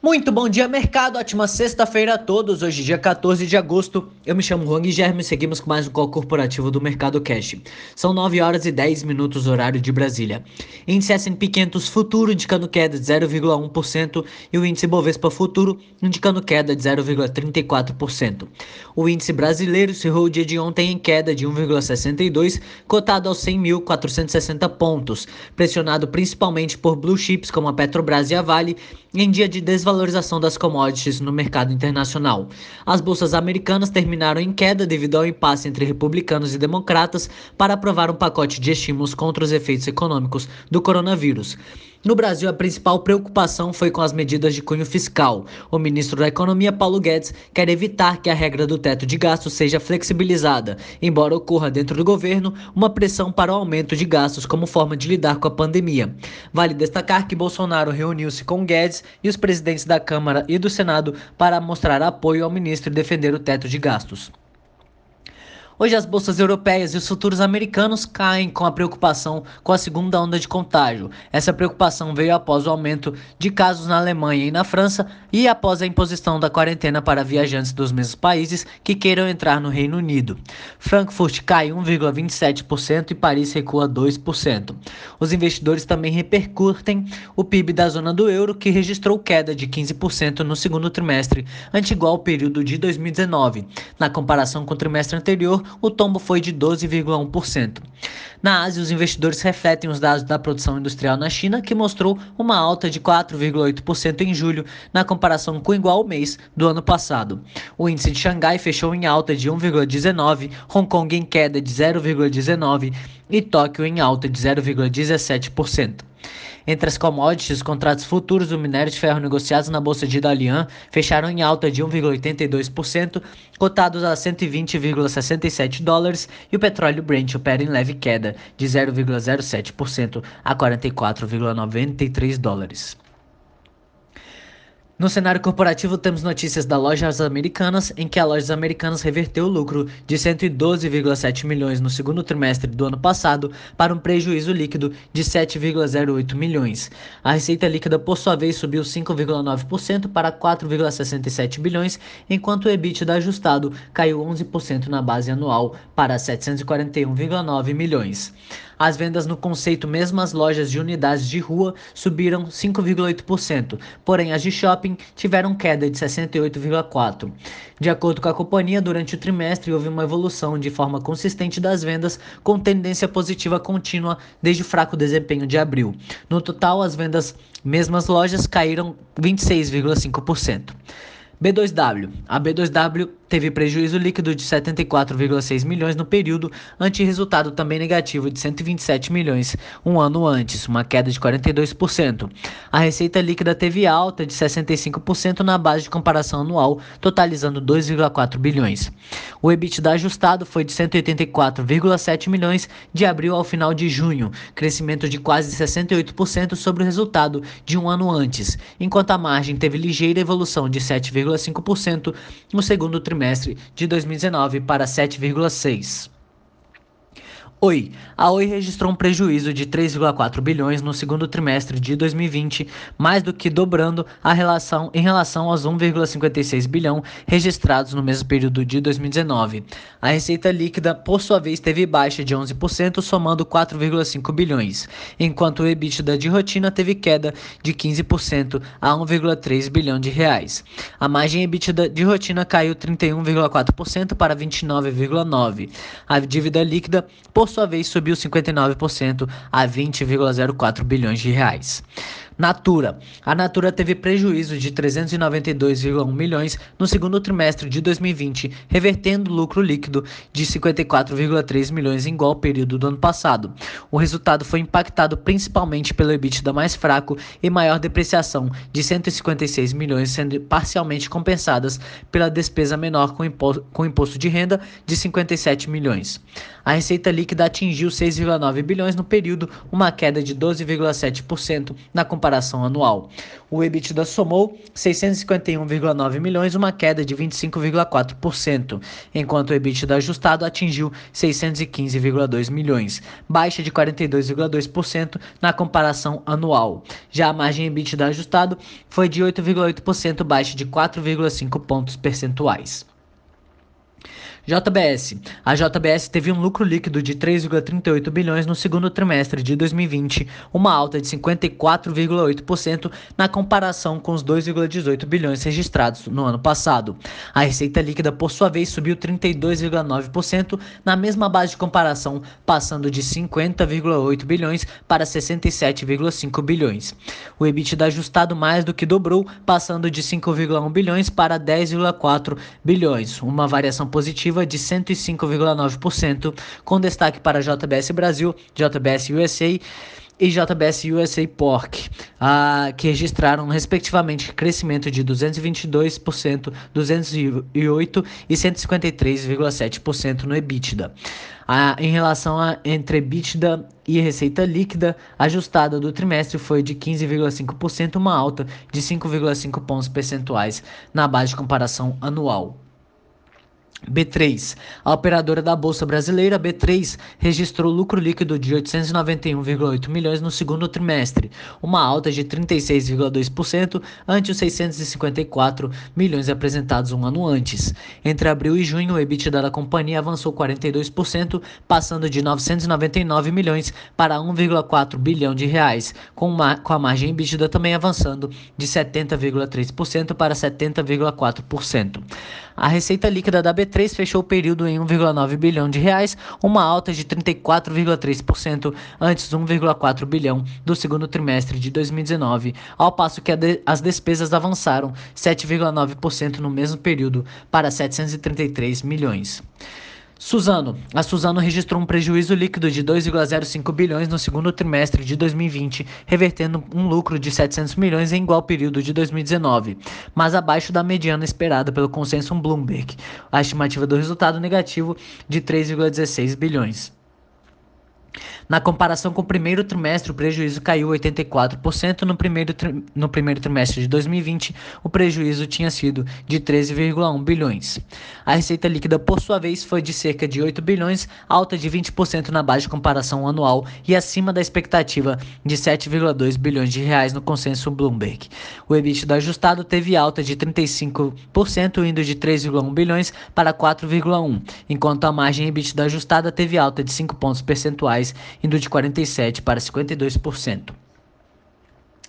Muito bom dia, mercado. Ótima sexta-feira a todos. Hoje, dia 14 de agosto. Eu me chamo Juan Guilherme e seguimos com mais um call corporativo do Mercado Cash. São 9 horas e 10 minutos, horário de Brasília. Índice S&P 500 Futuro indicando queda de 0,1% e o índice Bovespa Futuro indicando queda de 0,34%. O índice brasileiro cerrou o dia de ontem em queda de 1,62, cotado aos 100.460 pontos, pressionado principalmente por blue chips como a Petrobras e a Vale, em dia de desvalorização desvalorização das commodities no mercado internacional. As bolsas americanas terminaram em queda devido ao impasse entre republicanos e democratas para aprovar um pacote de estímulos contra os efeitos econômicos do coronavírus. No Brasil, a principal preocupação foi com as medidas de cunho fiscal. O ministro da Economia, Paulo Guedes, quer evitar que a regra do teto de gastos seja flexibilizada, embora ocorra dentro do governo uma pressão para o aumento de gastos como forma de lidar com a pandemia. Vale destacar que Bolsonaro reuniu-se com Guedes e os presidentes da Câmara e do Senado para mostrar apoio ao ministro e defender o teto de gastos. Hoje as bolsas europeias e os futuros americanos caem com a preocupação com a segunda onda de contágio. Essa preocupação veio após o aumento de casos na Alemanha e na França e após a imposição da quarentena para viajantes dos mesmos países que queiram entrar no Reino Unido. Frankfurt cai 1,27% e Paris recua 2%. Os investidores também repercutem o PIB da zona do euro, que registrou queda de 15% no segundo trimestre, ante igual período de 2019. Na comparação com o trimestre anterior, o tombo foi de 12,1%. Na Ásia, os investidores refletem os dados da produção industrial na China, que mostrou uma alta de 4,8% em julho, na comparação com o igual mês do ano passado. O índice de Xangai fechou em alta de 1,19%, Hong Kong em queda de 0,19% e Tóquio em alta de 0,17%. Entre as commodities, os contratos futuros do minério de ferro negociados na bolsa de Dalian fecharam em alta de 1,82%, cotados a 120,67 dólares, e o petróleo Brent opera em leve queda de 0,07% a 44,93 dólares. No cenário corporativo, temos notícias da Lojas Americanas, em que a Lojas Americanas reverteu o lucro de 112,7 milhões no segundo trimestre do ano passado para um prejuízo líquido de 7,08 milhões. A receita líquida, por sua vez, subiu 5,9% para 4,67 bilhões, enquanto o EBITDA ajustado caiu 11% na base anual para 741,9 milhões. As vendas no conceito mesmas lojas de unidades de rua subiram 5,8%, porém as de shopping tiveram queda de 68,4%. De acordo com a companhia, durante o trimestre houve uma evolução de forma consistente das vendas, com tendência positiva contínua desde o fraco desempenho de abril. No total, as vendas mesmas lojas caíram 26,5%. B2W. A B2W teve prejuízo líquido de 74,6 milhões no período, ante resultado também negativo de 127 milhões um ano antes, uma queda de 42%. A receita líquida teve alta de 65% na base de comparação anual, totalizando 2,4 bilhões. O EBITDA ajustado foi de 184,7 milhões de abril ao final de junho, crescimento de quase 68% sobre o resultado de um ano antes, enquanto a margem teve ligeira evolução de 7,5% no segundo trimestre trimestre de 2019 para 7,6. Oi. A Oi registrou um prejuízo de 3,4 bilhões no segundo trimestre de 2020, mais do que dobrando a relação em relação aos 1,56 bilhão registrados no mesmo período de 2019. A receita líquida, por sua vez, teve baixa de 11%, somando 4,5 bilhões, enquanto o EBITDA de rotina teve queda de 15% a 1,3 bilhão de reais. A margem EBITDA de rotina caiu 31,4% para 29,9. A dívida líquida, por por sua vez, subiu 59% a 20,04 bilhões de reais. Natura. A Natura teve prejuízo de 392,1 milhões no segundo trimestre de 2020, revertendo lucro líquido de 54,3 milhões em igual período do ano passado. O resultado foi impactado principalmente pelo EBITDA mais fraco e maior depreciação de 156 milhões, sendo parcialmente compensadas pela despesa menor com, imposto, com imposto de renda de 57 milhões. A receita líquida atingiu 6,9 bilhões no período, uma queda de 12,7% na comparação comparação anual. O EBITDA somou 651,9 milhões, uma queda de 25,4%, enquanto o EBITDA ajustado atingiu 615,2 milhões, baixa de 42,2% na comparação anual. Já a margem EBITDA ajustado foi de 8,8%, baixa de 4,5 pontos percentuais. JBS. A JBS teve um lucro líquido de 3,38 bilhões no segundo trimestre de 2020, uma alta de 54,8% na comparação com os 2,18 bilhões registrados no ano passado. A receita líquida, por sua vez, subiu 32,9% na mesma base de comparação, passando de 50,8 bilhões para 67,5 bilhões. O EBITDA ajustado mais do que dobrou, passando de 5,1 bilhões para 10,4 bilhões, uma variação positiva de 105,9%, com destaque para JBS Brasil, JBS USA e JBS USA Pork, ah, que registraram respectivamente crescimento de 222%, 208% e 153,7% no EBITDA. Ah, em relação a entre EBITDA e receita líquida ajustada do trimestre foi de 15,5%, uma alta de 5,5 pontos percentuais na base de comparação anual. B3. A operadora da Bolsa Brasileira, B3, registrou lucro líquido de 891,8 milhões no segundo trimestre, uma alta de 36,2% ante os 654 milhões apresentados um ano antes. Entre abril e junho, o EBITDA da companhia avançou 42%, passando de 999 milhões para 1,4 bilhão de reais, com, uma, com a margem EBITDA também avançando de 70,3% para 70,4%. A receita líquida da B3 fechou o período em 1,9 bilhão de reais, uma alta de 34,3% antes de 1,4 bilhão do segundo trimestre de 2019, ao passo que as despesas avançaram 7,9% no mesmo período para 733 milhões. Suzano. A Suzano registrou um prejuízo líquido de 2,05 bilhões no segundo trimestre de 2020, revertendo um lucro de 700 milhões em igual período de 2019, mas abaixo da mediana esperada pelo consenso Bloomberg, a estimativa do resultado negativo de 3,16 bilhões. Na comparação com o primeiro trimestre, o prejuízo caiu 84%. No primeiro, no primeiro trimestre de 2020, o prejuízo tinha sido de 13,1 bilhões. A receita líquida, por sua vez, foi de cerca de 8 bilhões, alta de 20% na base de comparação anual e acima da expectativa de 7,2 bilhões de reais no consenso Bloomberg. O EBITDA ajustado teve alta de 35%, indo de 3,1 bilhões para 4,1, enquanto a margem EBITDA ajustada teve alta de 5 pontos percentuais indo de 47% para 52%.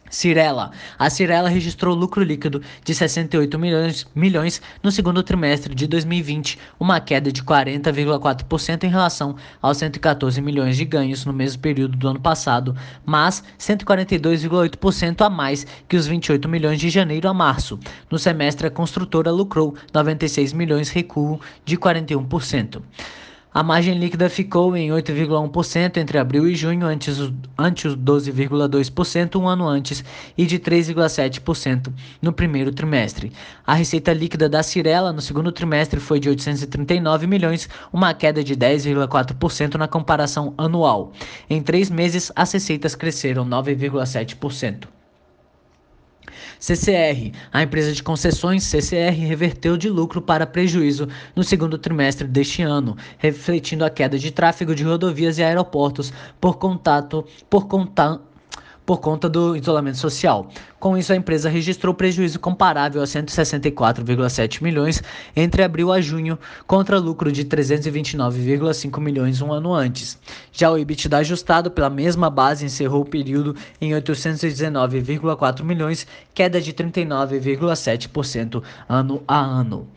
Cirela. A Cirela registrou lucro líquido de 68 milhões, milhões no segundo trimestre de 2020, uma queda de 40,4% em relação aos 114 milhões de ganhos no mesmo período do ano passado, mas 142,8% a mais que os 28 milhões de janeiro a março. No semestre, a construtora lucrou 96 milhões, recuo de 41%. A margem líquida ficou em 8,1% entre abril e junho, antes, ante os 12,2% um ano antes e de 3,7% no primeiro trimestre. A receita líquida da Cirela no segundo trimestre foi de 839 milhões, uma queda de 10,4% na comparação anual. Em três meses, as receitas cresceram 9,7%. CCR. A empresa de concessões CCR reverteu de lucro para prejuízo no segundo trimestre deste ano, refletindo a queda de tráfego de rodovias e aeroportos por contato por conta, por conta do isolamento social. Com isso, a empresa registrou prejuízo comparável a 164,7 milhões entre abril a junho, contra lucro de 329,5 milhões um ano antes. Já o EBITDA ajustado pela mesma base encerrou o período em 819,4 milhões, queda de 39,7% ano a ano.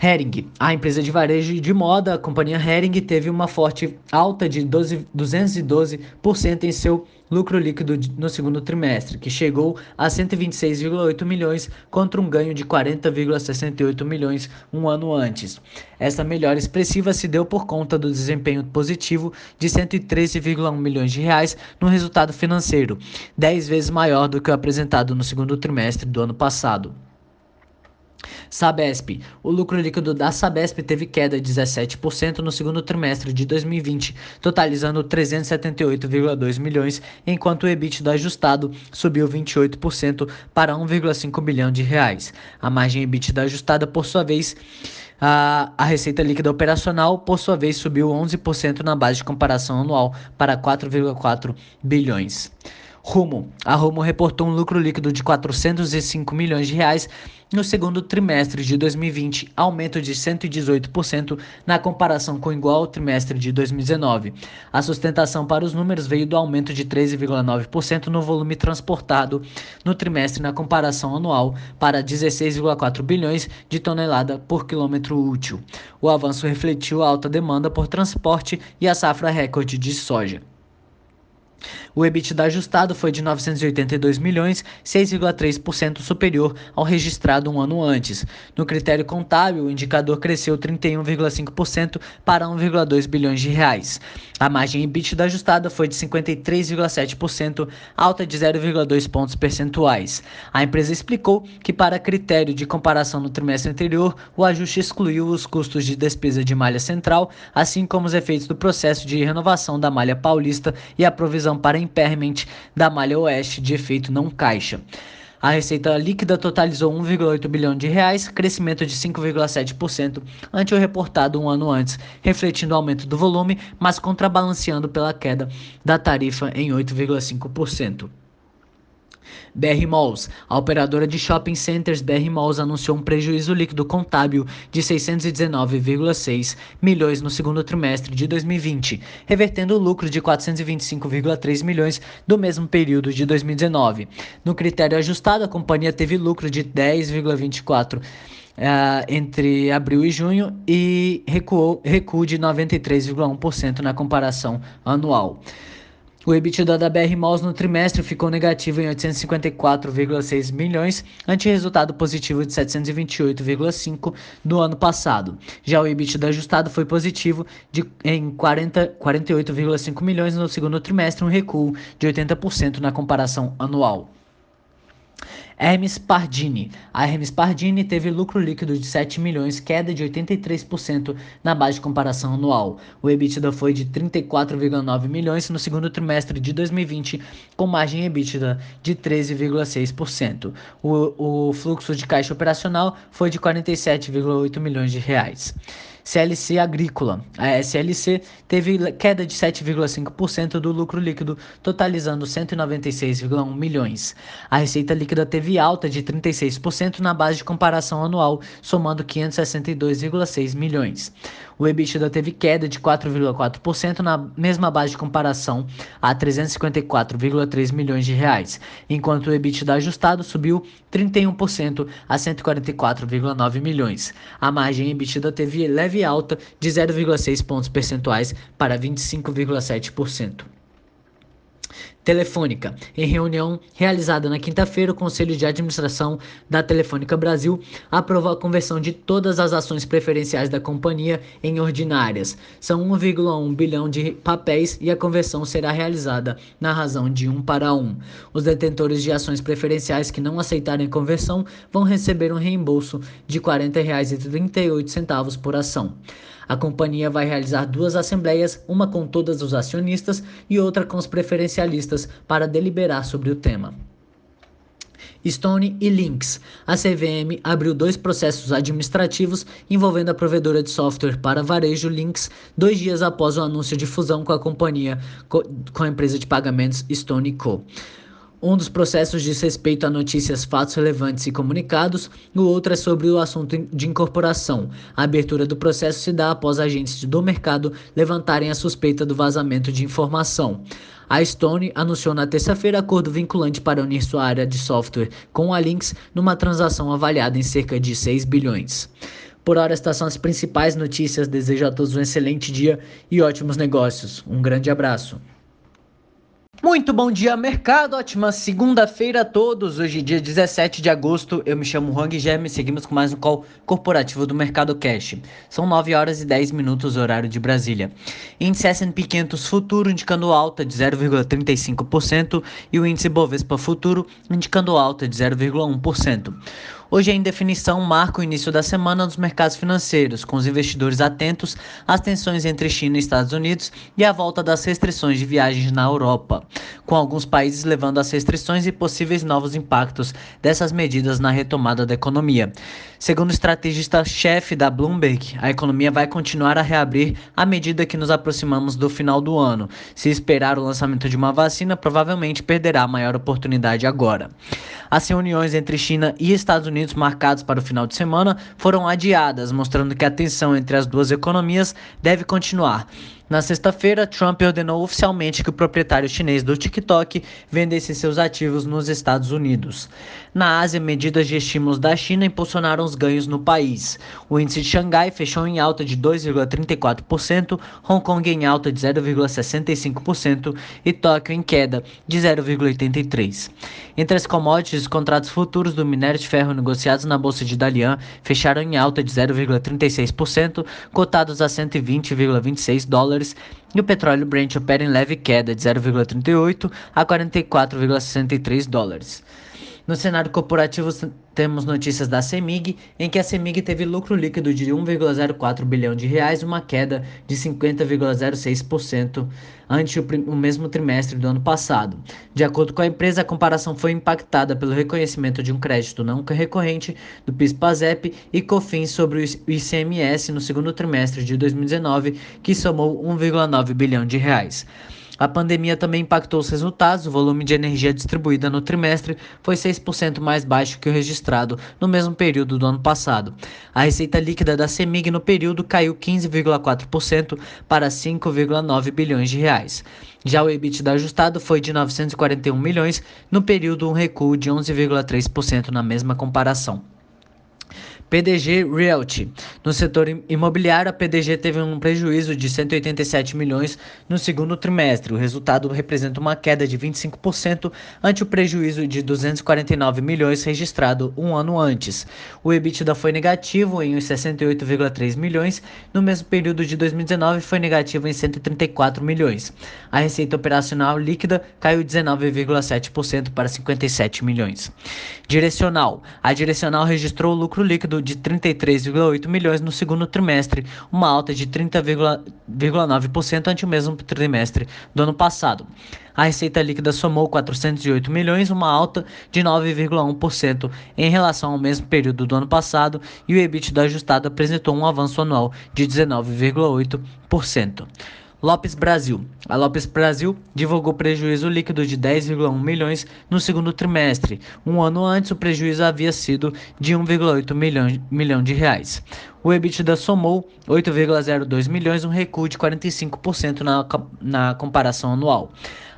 Hering, a empresa de varejo de moda, a companhia Hering, teve uma forte alta de 12, 212% em seu lucro líquido no segundo trimestre, que chegou a 126,8 milhões contra um ganho de 40,68 milhões um ano antes. Essa melhora expressiva se deu por conta do desempenho positivo de 113,1 milhões de reais no resultado financeiro, 10 vezes maior do que o apresentado no segundo trimestre do ano passado. Sabesp. O lucro líquido da Sabesp teve queda de 17% no segundo trimestre de 2020, totalizando 378,2 milhões, enquanto o EBITDA ajustado subiu 28% para 1,5 bilhão de reais. A margem EBITDA ajustada, por sua vez, a, a receita líquida operacional, por sua vez, subiu 11% na base de comparação anual para 4,4 bilhões. Rumo. A Rumo reportou um lucro líquido de 405 milhões de reais no segundo trimestre de 2020, aumento de 118% na comparação com o igual trimestre de 2019. A sustentação para os números veio do aumento de 13,9% no volume transportado no trimestre na comparação anual para 16,4 bilhões de tonelada por quilômetro útil. O avanço refletiu a alta demanda por transporte e a safra recorde de soja. O EBITDA ajustado foi de 982 milhões, 6,3% superior ao registrado um ano antes. No critério contábil, o indicador cresceu 31,5% para 1,2 bilhões de reais. A margem EBITDA ajustada foi de 53,7%, alta de 0,2 pontos percentuais. A empresa explicou que para critério de comparação no trimestre anterior, o ajuste excluiu os custos de despesa de malha central, assim como os efeitos do processo de renovação da malha paulista e a provisão para impairment da malha oeste de efeito não caixa. A receita líquida totalizou 1,8 bilhão de reais, crescimento de 5,7% ante o reportado um ano antes, refletindo o aumento do volume, mas contrabalanceando pela queda da tarifa em 8,5%. BR Malls. A operadora de shopping centers BR Malls anunciou um prejuízo líquido contábil de 619,6 milhões no segundo trimestre de 2020, revertendo o lucro de 425,3 milhões do mesmo período de 2019. No critério ajustado, a companhia teve lucro de 10,24 Uh, entre abril e junho e recuou, recuo de 93,1% na comparação anual. O EBITDA da BR Malls no trimestre ficou negativo em 854,6 milhões, ante resultado positivo de 728,5 do ano passado. Já o EBITDA ajustado foi positivo de, em 48,5 milhões no segundo trimestre, um recuo de 80% na comparação anual. Hermes Pardini. A Hermes Pardini teve lucro líquido de 7 milhões, queda de 83% na base de comparação anual. O EBITDA foi de 34,9 milhões no segundo trimestre de 2020, com margem EBITDA de 13,6%. O, o fluxo de caixa operacional foi de 47,8 milhões de reais. CLC Agrícola. A SLC teve queda de 7,5% do lucro líquido, totalizando 196,1 milhões. A receita líquida teve alta de 36% na base de comparação anual, somando 562,6 milhões. O EBITDA teve queda de 4,4% na mesma base de comparação, a 354,3 milhões de reais, enquanto o EBITDA ajustado subiu 31% a 144,9 milhões. A margem EBITDA teve leve alta de 0,6 pontos percentuais para 25,7%. Telefônica. Em reunião realizada na quinta-feira, o Conselho de Administração da Telefônica Brasil aprovou a conversão de todas as ações preferenciais da companhia em ordinárias. São 1,1 bilhão de papéis e a conversão será realizada na razão de 1 para 1. Os detentores de ações preferenciais que não aceitarem a conversão vão receber um reembolso de R$ 40,38 por ação. A companhia vai realizar duas assembleias, uma com todos os acionistas e outra com os preferencialistas, para deliberar sobre o tema. Stone e Lynx. A CVM abriu dois processos administrativos envolvendo a provedora de software para varejo Lynx dois dias após o anúncio de fusão com a companhia com a empresa de pagamentos Stone Co. Um dos processos diz respeito a notícias, fatos relevantes e comunicados, o outro é sobre o assunto de incorporação. A abertura do processo se dá após agentes do mercado levantarem a suspeita do vazamento de informação. A Stone anunciou na terça-feira acordo vinculante para unir sua área de software com a Lynx numa transação avaliada em cerca de 6 bilhões. Por hora, estas são as principais notícias. Desejo a todos um excelente dia e ótimos negócios. Um grande abraço. Muito bom dia, mercado. Ótima segunda-feira a todos. Hoje, dia 17 de agosto, eu me chamo Hang Gem seguimos com mais um call corporativo do Mercado Cash. São 9 horas e 10 minutos, horário de Brasília. Índice S&P 500 Futuro indicando alta de 0,35% e o índice Bovespa Futuro indicando alta de 0,1%. Hoje a indefinição marca o início da semana dos mercados financeiros, com os investidores atentos às tensões entre China e Estados Unidos e à volta das restrições de viagens na Europa, com alguns países levando às restrições e possíveis novos impactos dessas medidas na retomada da economia. Segundo o estrategista-chefe da Bloomberg, a economia vai continuar a reabrir à medida que nos aproximamos do final do ano. Se esperar o lançamento de uma vacina, provavelmente perderá a maior oportunidade agora. As reuniões entre China e Estados Unidos marcadas para o final de semana foram adiadas, mostrando que a tensão entre as duas economias deve continuar. Na sexta-feira, Trump ordenou oficialmente que o proprietário chinês do TikTok vendesse seus ativos nos Estados Unidos. Na Ásia, medidas de estímulos da China impulsionaram os ganhos no país. O índice de Xangai fechou em alta de 2,34%, Hong Kong em alta de 0,65% e Tóquio em queda de 0,83%. Entre as commodities, os contratos futuros do minério de ferro negociados na bolsa de Dalian fecharam em alta de 0,36%, cotados a 120,26 dólares e o petróleo Brent opera em leve queda de 0,38 a 44,63 dólares. No cenário corporativo, temos notícias da CEMIG, em que a CEMIG teve lucro líquido de 1,04 bilhão de reais, uma queda de 50,06% ante o, o, mesmo trimestre do ano passado. De acordo com a empresa, a comparação foi impactada pelo reconhecimento de um crédito não recorrente do PIS/PASEP e COFINS sobre o ICMS no segundo trimestre de 2019, que somou 1,9 bilhão de reais. A pandemia também impactou os resultados. O volume de energia distribuída no trimestre foi 6% mais baixo que o registrado no mesmo período do ano passado. A receita líquida da CEMIG no período caiu 15,4% para 5,9 bilhões de reais. Já o EBITDA ajustado foi de 941 milhões, no período um recuo de 11,3% na mesma comparação. PDG Realty. No setor imobiliário, a PDG teve um prejuízo de 187 milhões no segundo trimestre. O resultado representa uma queda de 25% ante o prejuízo de 249 milhões registrado um ano antes. O EBITDA foi negativo em 68,3 milhões, no mesmo período de 2019 foi negativo em 134 milhões. A receita operacional líquida caiu 19,7% para 57 milhões. Direcional. A Direcional registrou lucro líquido de 33,8 milhões no segundo trimestre, uma alta de 30,9% ante o mesmo trimestre do ano passado. A receita líquida somou 408 milhões, uma alta de 9,1% em relação ao mesmo período do ano passado, e o EBITDA ajustado apresentou um avanço anual de 19,8%. Lopes Brasil. A Lopes Brasil divulgou prejuízo líquido de 10,1 milhões no segundo trimestre. Um ano antes, o prejuízo havia sido de 1,8 milhão, milhão de reais. O EBITDA somou 8,02 milhões, um recuo de 45% na, na comparação anual.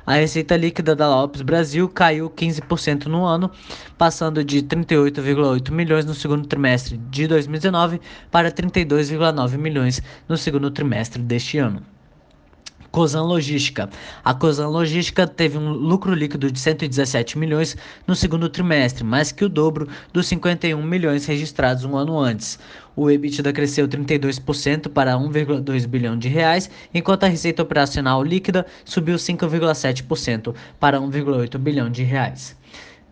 A receita líquida da Lopes Brasil caiu 15% no ano, passando de 38,8 milhões no segundo trimestre de 2019 para 32,9 milhões no segundo trimestre deste ano. Cosan Logística. A Cosan Logística teve um lucro líquido de 117 milhões no segundo trimestre, mais que o dobro dos 51 milhões registrados um ano antes. O EBITDA cresceu 32% para 1,2 bilhão de reais, enquanto a receita operacional líquida subiu 5,7% para 1,8 bilhão de reais.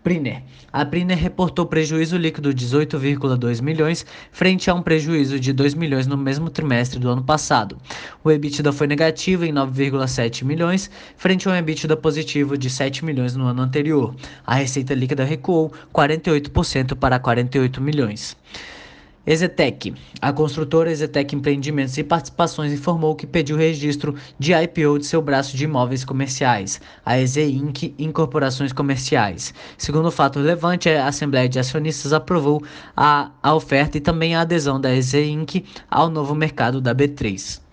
Priner. A Priner reportou prejuízo líquido de 18,2 milhões, frente a um prejuízo de 2 milhões no mesmo trimestre do ano passado. O EBITDA foi negativo em 9,7 milhões, frente a um EBITDA positivo de 7 milhões no ano anterior. A receita líquida recuou 48% para 48 milhões. Exetec. A construtora Exetec Empreendimentos e Participações informou que pediu registro de IPO de seu braço de imóveis comerciais, a EZ Inc. Incorporações Comerciais. Segundo fato relevante, a Assembleia de Acionistas aprovou a, a oferta e também a adesão da EZ Inc. ao novo mercado da B3.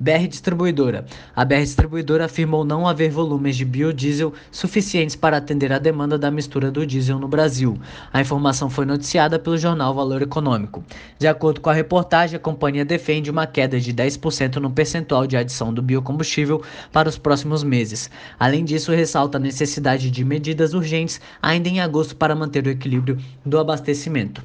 BR Distribuidora. A BR Distribuidora afirmou não haver volumes de biodiesel suficientes para atender a demanda da mistura do diesel no Brasil. A informação foi noticiada pelo jornal Valor Econômico. De acordo com a reportagem, a companhia defende uma queda de 10% no percentual de adição do biocombustível para os próximos meses. Além disso, ressalta a necessidade de medidas urgentes ainda em agosto para manter o equilíbrio do abastecimento.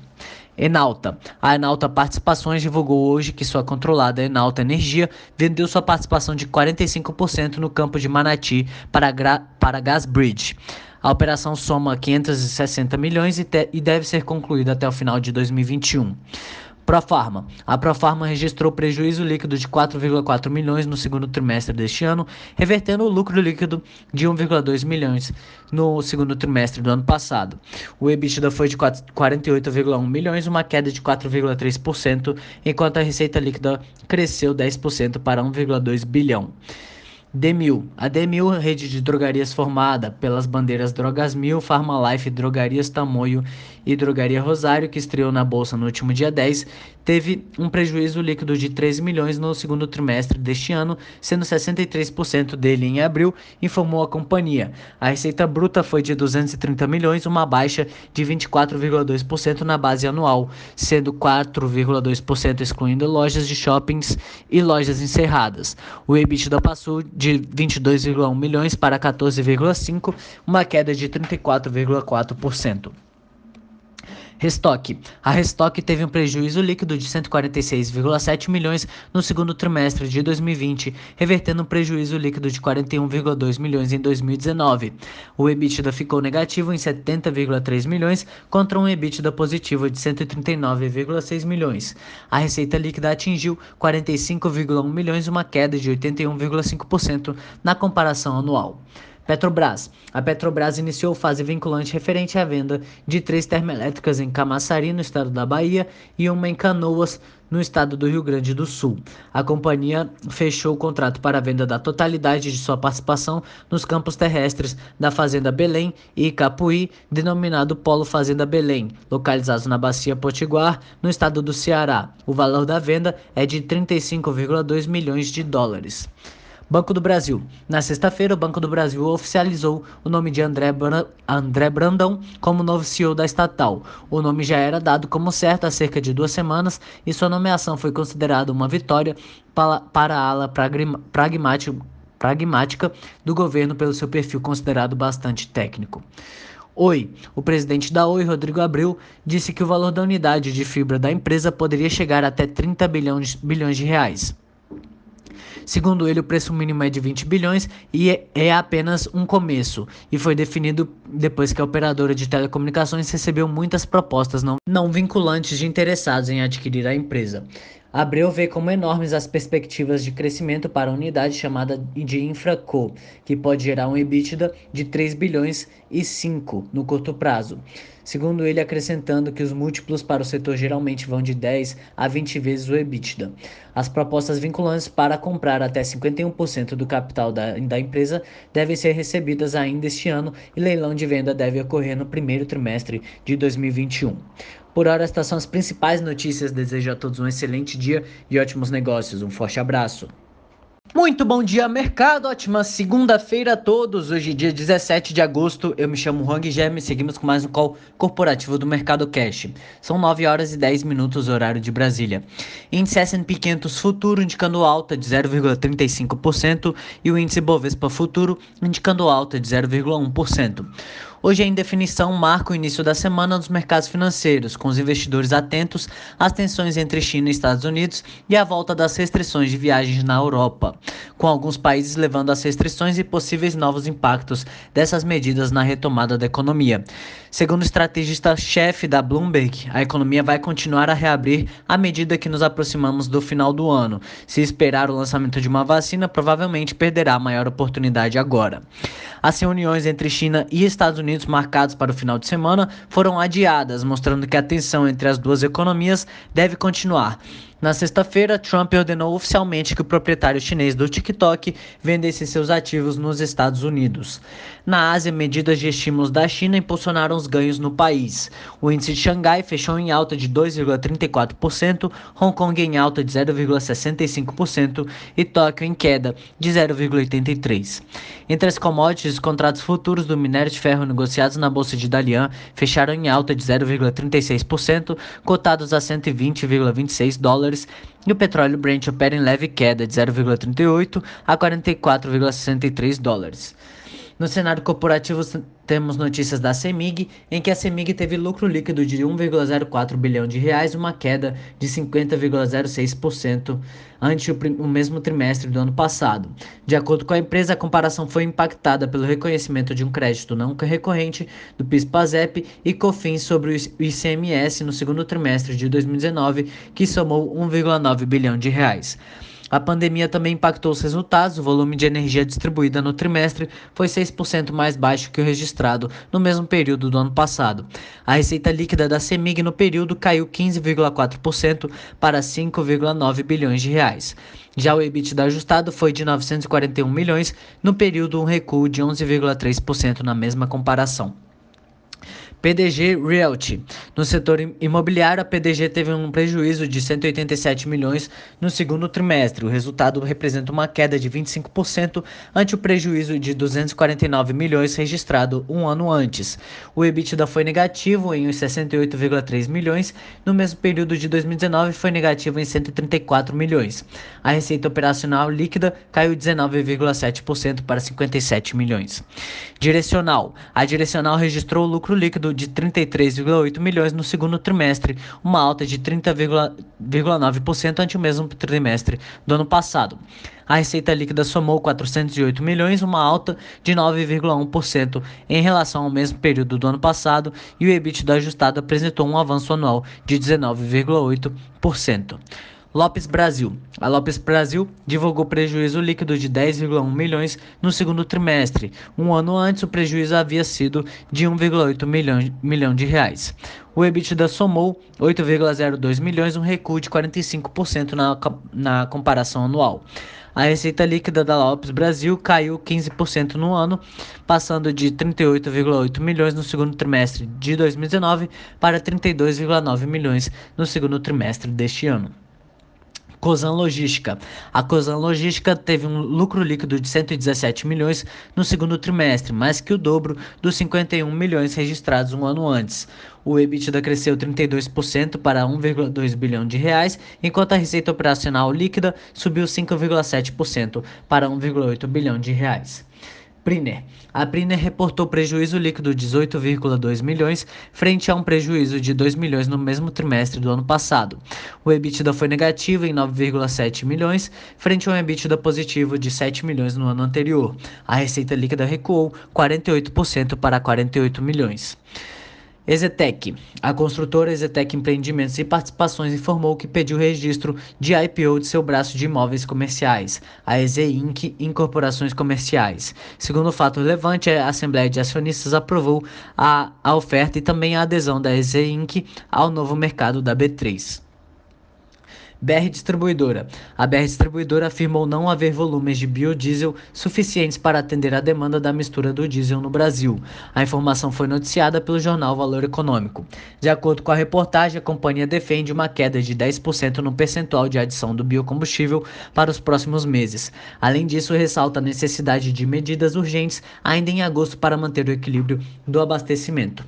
Enalta. A Enalta Participações divulgou hoje que sua controlada Enalta Energia vendeu sua participação de 45% no campo de Manati para, para Gasbridge. A operação soma 560 milhões e, e deve ser concluída até o final de 2021. Profarma. A Profarma registrou prejuízo líquido de 4,4 milhões no segundo trimestre deste ano, revertendo o lucro líquido de 1,2 milhões no segundo trimestre do ano passado. O EBITDA foi de 48,1 milhões, uma queda de 4,3%, enquanto a receita líquida cresceu 10% para 1,2 bilhão. Demil. A Demil, rede de drogarias formada pelas bandeiras Drogas Mil, Farmalife, Drogarias Tamoio e Drogaria Rosário, que estreou na bolsa no último dia 10, teve um prejuízo líquido de 13 milhões no segundo trimestre deste ano, sendo 63% dele em abril, informou a companhia. A receita bruta foi de 230 milhões, uma baixa de 24,2% na base anual, sendo 4,2% excluindo lojas de shoppings e lojas encerradas. O EBITDA passou de 22,1 milhões para 14,5, uma queda de 34,4%. Restock. A Restock teve um prejuízo líquido de 146,7 milhões no segundo trimestre de 2020, revertendo um prejuízo líquido de 41,2 milhões em 2019. O EBITDA ficou negativo em 70,3 milhões contra um EBITDA positivo de 139,6 milhões. A receita líquida atingiu 45,1 milhões, uma queda de 81,5% na comparação anual. Petrobras. A Petrobras iniciou fase vinculante referente à venda de três termoelétricas em Camaçari, no estado da Bahia, e uma em Canoas, no estado do Rio Grande do Sul. A companhia fechou o contrato para a venda da totalidade de sua participação nos campos terrestres da Fazenda Belém e Capuí, denominado Polo Fazenda Belém, localizados na Bacia Potiguar, no estado do Ceará. O valor da venda é de 35,2 milhões de dólares. Banco do Brasil. Na sexta-feira, o Banco do Brasil oficializou o nome de André, André Brandão como novo CEO da estatal. O nome já era dado como certo há cerca de duas semanas e sua nomeação foi considerada uma vitória para, a ala pragmática, do governo pelo seu perfil considerado bastante técnico. Oi, o presidente da Oi, Rodrigo Abreu, disse que o valor da unidade de fibra da empresa poderia chegar até 30 bilhões, bilhões de reais. Segundo ele, o preço mínimo é de 20 bilhões e é, é apenas um começo, e foi definido depois que a operadora de telecomunicações recebeu muitas propostas não, não vinculantes de interessados em adquirir a empresa. Abreu vê como enormes as perspectivas de crescimento para a unidade chamada de Infraco, que pode gerar um EBITDA de 3 bilhões e 5 no curto prazo. Segundo ele, acrescentando que os múltiplos para o setor geralmente vão de 10 a 20 vezes o EBITDA. As propostas vinculantes para comprar até 51% do capital da, da empresa devem ser recebidas ainda este ano e leilão de venda deve ocorrer no primeiro trimestre de 2021. Por hora, estas são as principais notícias. Desejo a todos um excelente dia e ótimos negócios. Um forte abraço. Muito bom dia, mercado. Ótima segunda-feira a todos. Hoje, dia 17 de agosto, eu me chamo Hang Gem e seguimos com mais um call corporativo do Mercado Cash. São 9 horas e 10 minutos, horário de Brasília. Índice S&P 500 Futuro indicando alta de 0,35% e o índice Bovespa Futuro indicando alta de 0,1%. Hoje a indefinição marca o início da semana dos mercados financeiros, com os investidores atentos às tensões entre China e Estados Unidos e à volta das restrições de viagens na Europa, com alguns países levando as restrições e possíveis novos impactos dessas medidas na retomada da economia. Segundo o estrategista-chefe da Bloomberg, a economia vai continuar a reabrir à medida que nos aproximamos do final do ano. Se esperar o lançamento de uma vacina, provavelmente perderá a maior oportunidade agora. As reuniões entre China e Estados Unidos marcadas para o final de semana foram adiadas, mostrando que a tensão entre as duas economias deve continuar. Na sexta-feira, Trump ordenou oficialmente que o proprietário chinês do TikTok vendesse seus ativos nos Estados Unidos. Na Ásia, medidas de estímulos da China impulsionaram os ganhos no país. O índice de Xangai fechou em alta de 2,34%, Hong Kong em alta de 0,65% e Tóquio em queda de 0,83%. Entre as commodities, os contratos futuros do minério de ferro negociados na bolsa de Dalian fecharam em alta de 0,36%, cotados a 120,26 dólares dólares e o petróleo Brent opera em leve queda de 0,38 a 44,63 dólares. No cenário corporativo, temos notícias da CEMIG, em que a CEMIG teve lucro líquido de 1,04 bilhão de reais, uma queda de 50,06% ante o, o, mesmo trimestre do ano passado. De acordo com a empresa, a comparação foi impactada pelo reconhecimento de um crédito não recorrente do PIS/PASEP e COFINS sobre o ICMS no segundo trimestre de 2019, que somou 1,9 bilhão de reais. A pandemia também impactou os resultados. O volume de energia distribuída no trimestre foi 6% mais baixo que o registrado no mesmo período do ano passado. A receita líquida da CEMIG no período caiu 15,4% para 5,9 bilhões de reais. Já o EBITDA ajustado foi de 941 milhões, no período um recuo de 11,3% na mesma comparação. PDG Realty. No setor imobiliário, a PDG teve um prejuízo de 187 milhões no segundo trimestre. O resultado representa uma queda de 25% ante o prejuízo de 249 milhões registrado um ano antes. O EBITDA foi negativo em 68,3 milhões, no mesmo período de 2019 foi negativo em 134 milhões. A receita operacional líquida caiu 19,7% para 57 milhões. Direcional. A Direcional registrou lucro líquido de 33,8 milhões no segundo trimestre, uma alta de 30,9% ante o mesmo trimestre do ano passado. A receita líquida somou 408 milhões, uma alta de 9,1% em relação ao mesmo período do ano passado, e o EBITDA ajustado apresentou um avanço anual de 19,8%. Lopes Brasil. A Lopes Brasil divulgou prejuízo líquido de 10,1 milhões no segundo trimestre. Um ano antes, o prejuízo havia sido de 1,8 milhão, milhão de reais. O EBITDA somou 8,02 milhões, um recuo de 45% na, na comparação anual. A receita líquida da Lopes Brasil caiu 15% no ano, passando de 38,8 milhões no segundo trimestre de 2019 para 32,9 milhões no segundo trimestre deste ano. Cosan Logística. A Cosan Logística teve um lucro líquido de 117 milhões no segundo trimestre, mais que o dobro dos 51 milhões registrados um ano antes. O EBITDA cresceu 32% para 1,2 bilhão de reais, enquanto a receita operacional líquida subiu 5,7% para 1,8 bilhão de reais. Priner. A Priner reportou prejuízo líquido de 18,2 milhões, frente a um prejuízo de 2 milhões no mesmo trimestre do ano passado. O EBITDA foi negativo em 9,7 milhões, frente a um EBITDA positivo de 7 milhões no ano anterior. A receita líquida recuou 48% para 48 milhões. Exetec. A construtora Exetec Empreendimentos e Participações informou que pediu registro de IPO de seu braço de imóveis comerciais, a EZ Inc. Incorporações Comerciais. Segundo o fato relevante, a Assembleia de Acionistas aprovou a, a oferta e também a adesão da EZ Inc. ao novo mercado da B3. BR Distribuidora. A BR Distribuidora afirmou não haver volumes de biodiesel suficientes para atender a demanda da mistura do diesel no Brasil. A informação foi noticiada pelo jornal Valor Econômico. De acordo com a reportagem, a companhia defende uma queda de 10% no percentual de adição do biocombustível para os próximos meses. Além disso, ressalta a necessidade de medidas urgentes ainda em agosto para manter o equilíbrio do abastecimento.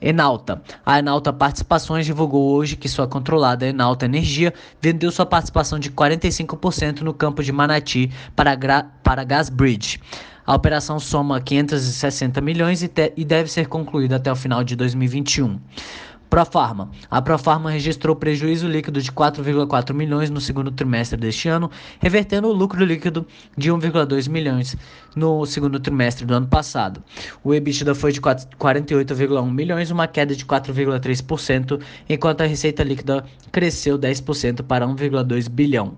Enalta. A Enalta Participações divulgou hoje que sua controlada Enalta Energia vendeu sua participação de 45% no campo de Manati para, para Gasbridge. A operação soma 560 milhões e, e deve ser concluída até o final de 2021. Profarma. A Profarma registrou prejuízo líquido de 4,4 milhões no segundo trimestre deste ano, revertendo o lucro líquido de 1,2 milhões no segundo trimestre do ano passado. O EBITDA foi de 48,1 milhões, uma queda de 4,3%, enquanto a receita líquida cresceu 10% para 1,2 bilhão.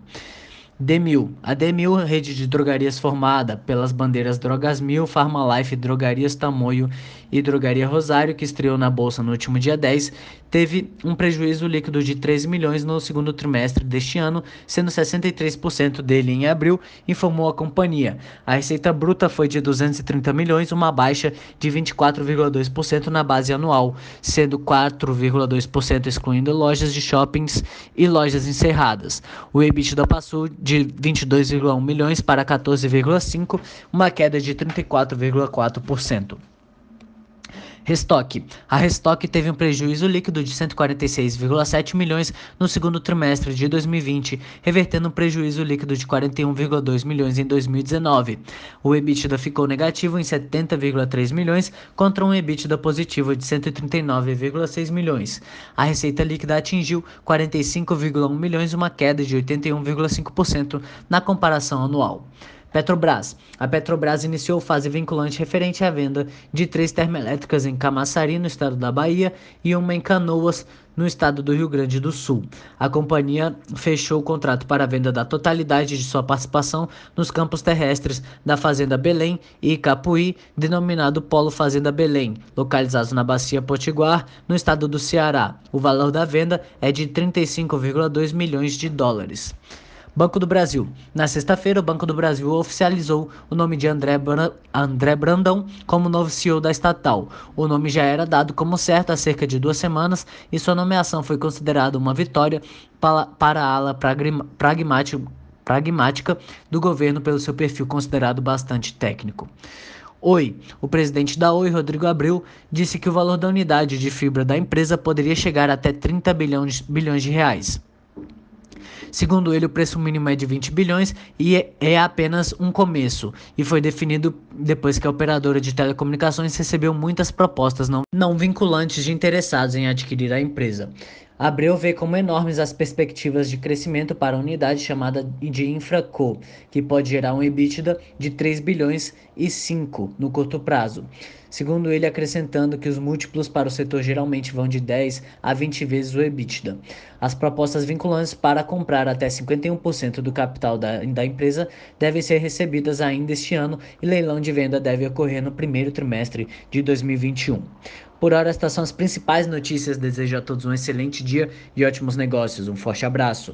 Demil. A Demil, rede de drogarias formada pelas bandeiras Drogas Mil, Farmalife, Drogarias Tamoio e Drogaria Rosário, que estreou na bolsa no último dia 10, teve um prejuízo líquido de 13 milhões no segundo trimestre deste ano, sendo 63% dele em abril, informou a companhia. A receita bruta foi de 230 milhões, uma baixa de 24,2% na base anual, sendo 4,2% excluindo lojas de shoppings e lojas encerradas. O EBITDA passou de 22,1 milhões para 14,5, uma queda de 34,4%. Restock. A Restock teve um prejuízo líquido de 146,7 milhões no segundo trimestre de 2020, revertendo um prejuízo líquido de 41,2 milhões em 2019. O EBITDA ficou negativo em 70,3 milhões contra um EBITDA positivo de 139,6 milhões. A receita líquida atingiu 45,1 milhões, uma queda de 81,5% na comparação anual. Petrobras. A Petrobras iniciou fase vinculante referente à venda de três termoelétricas em Camaçari, no estado da Bahia, e uma em Canoas, no estado do Rio Grande do Sul. A companhia fechou o contrato para a venda da totalidade de sua participação nos campos terrestres da Fazenda Belém e Capuí, denominado Polo Fazenda Belém, localizados na Bacia Potiguar, no estado do Ceará. O valor da venda é de 35,2 milhões de dólares. Banco do Brasil. Na sexta-feira, o Banco do Brasil oficializou o nome de André, André Brandão como novo CEO da estatal. O nome já era dado como certo há cerca de duas semanas e sua nomeação foi considerada uma vitória para, a ala pragmática do governo pelo seu perfil considerado bastante técnico. Oi, o presidente da Oi, Rodrigo Abreu, disse que o valor da unidade de fibra da empresa poderia chegar até 30 bilhões, bilhões de reais. Segundo ele, o preço mínimo é de 20 bilhões e é, é apenas um começo, e foi definido depois que a operadora de telecomunicações recebeu muitas propostas não, não vinculantes de interessados em adquirir a empresa. Abreu vê como enormes as perspectivas de crescimento para a unidade chamada de Infraco, que pode gerar um EBITDA de 3 bilhões e 5 no curto prazo. Segundo ele, acrescentando que os múltiplos para o setor geralmente vão de 10 a 20 vezes o EBITDA. As propostas vinculantes para comprar até 51% do capital da, da empresa devem ser recebidas ainda este ano e leilão de venda deve ocorrer no primeiro trimestre de 2021. Por hora, estas são as principais notícias. Desejo a todos um excelente dia e ótimos negócios. Um forte abraço.